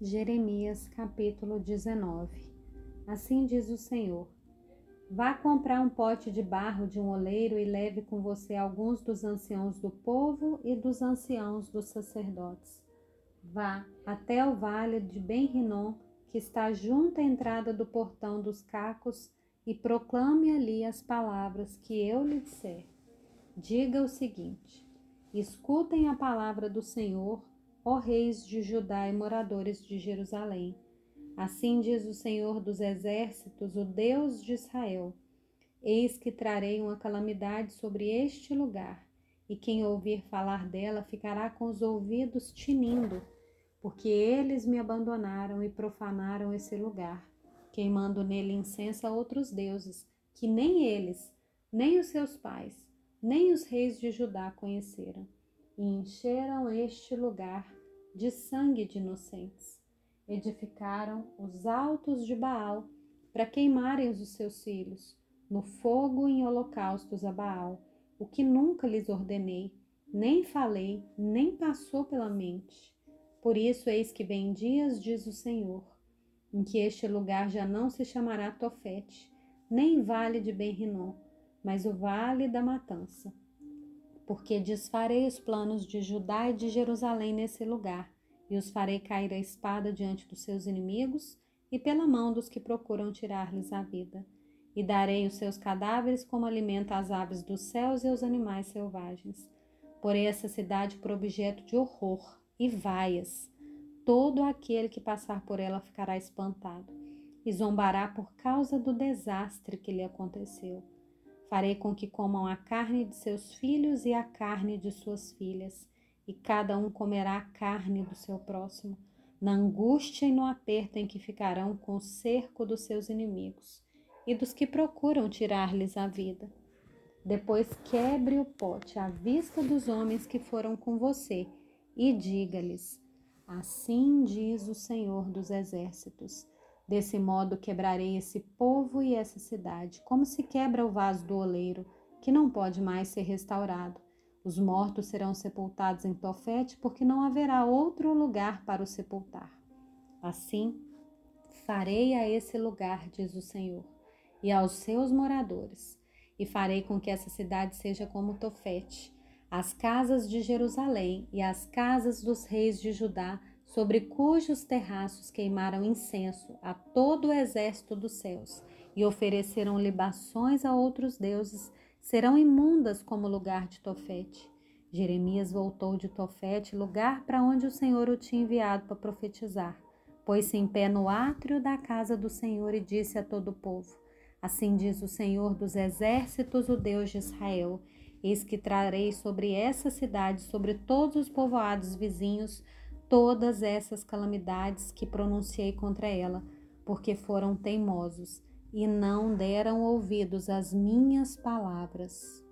Jeremias capítulo 19 Assim diz o Senhor: Vá comprar um pote de barro de um oleiro e leve com você alguns dos anciãos do povo e dos anciãos dos sacerdotes. Vá até o vale de Ben-Rinom, que está junto à entrada do portão dos cacos, e proclame ali as palavras que eu lhe disser. Diga o seguinte: Escutem a palavra do Senhor, ó reis de Judá e moradores de Jerusalém. Assim diz o Senhor dos exércitos, o Deus de Israel: Eis que trarei uma calamidade sobre este lugar, e quem ouvir falar dela ficará com os ouvidos tinindo, porque eles me abandonaram e profanaram esse lugar, queimando nele incenso a outros deuses, que nem eles, nem os seus pais, nem os reis de Judá conheceram, e encheram este lugar de sangue de inocentes. Edificaram os altos de Baal para queimarem os seus filhos no fogo em holocaustos a Baal, o que nunca lhes ordenei, nem falei, nem passou pela mente. Por isso, eis que vem dias, diz o Senhor, em que este lugar já não se chamará Tofete, nem vale de Ben-Rinom, mas o vale da matança porque desfarei os planos de Judá e de Jerusalém nesse lugar, e os farei cair a espada diante dos seus inimigos e pela mão dos que procuram tirar-lhes a vida. E darei os seus cadáveres como alimento às aves dos céus e aos animais selvagens. Porei essa cidade por objeto de horror e vaias. Todo aquele que passar por ela ficará espantado e zombará por causa do desastre que lhe aconteceu Farei com que comam a carne de seus filhos e a carne de suas filhas, e cada um comerá a carne do seu próximo, na angústia e no aperto em que ficarão com o cerco dos seus inimigos e dos que procuram tirar-lhes a vida. Depois quebre o pote à vista dos homens que foram com você e diga-lhes: Assim diz o Senhor dos Exércitos Desse modo quebrarei esse povo e essa cidade, como se quebra o vaso do oleiro, que não pode mais ser restaurado. Os mortos serão sepultados em Tofete, porque não haverá outro lugar para os sepultar. Assim, farei a esse lugar, diz o Senhor, e aos seus moradores, e farei com que essa cidade seja como Tofete, as casas de Jerusalém e as casas dos reis de Judá sobre cujos terraços queimaram incenso a todo o exército dos céus e ofereceram libações a outros deuses, serão imundas como lugar de Tofete. Jeremias voltou de Tofete, lugar para onde o Senhor o tinha enviado para profetizar. Pôs-se em pé no átrio da casa do Senhor e disse a todo o povo: Assim diz o Senhor dos exércitos, o Deus de Israel: Eis que trarei sobre essa cidade, sobre todos os povoados vizinhos, todas essas calamidades que pronunciei contra ela, porque foram teimosos e não deram ouvidos às minhas palavras.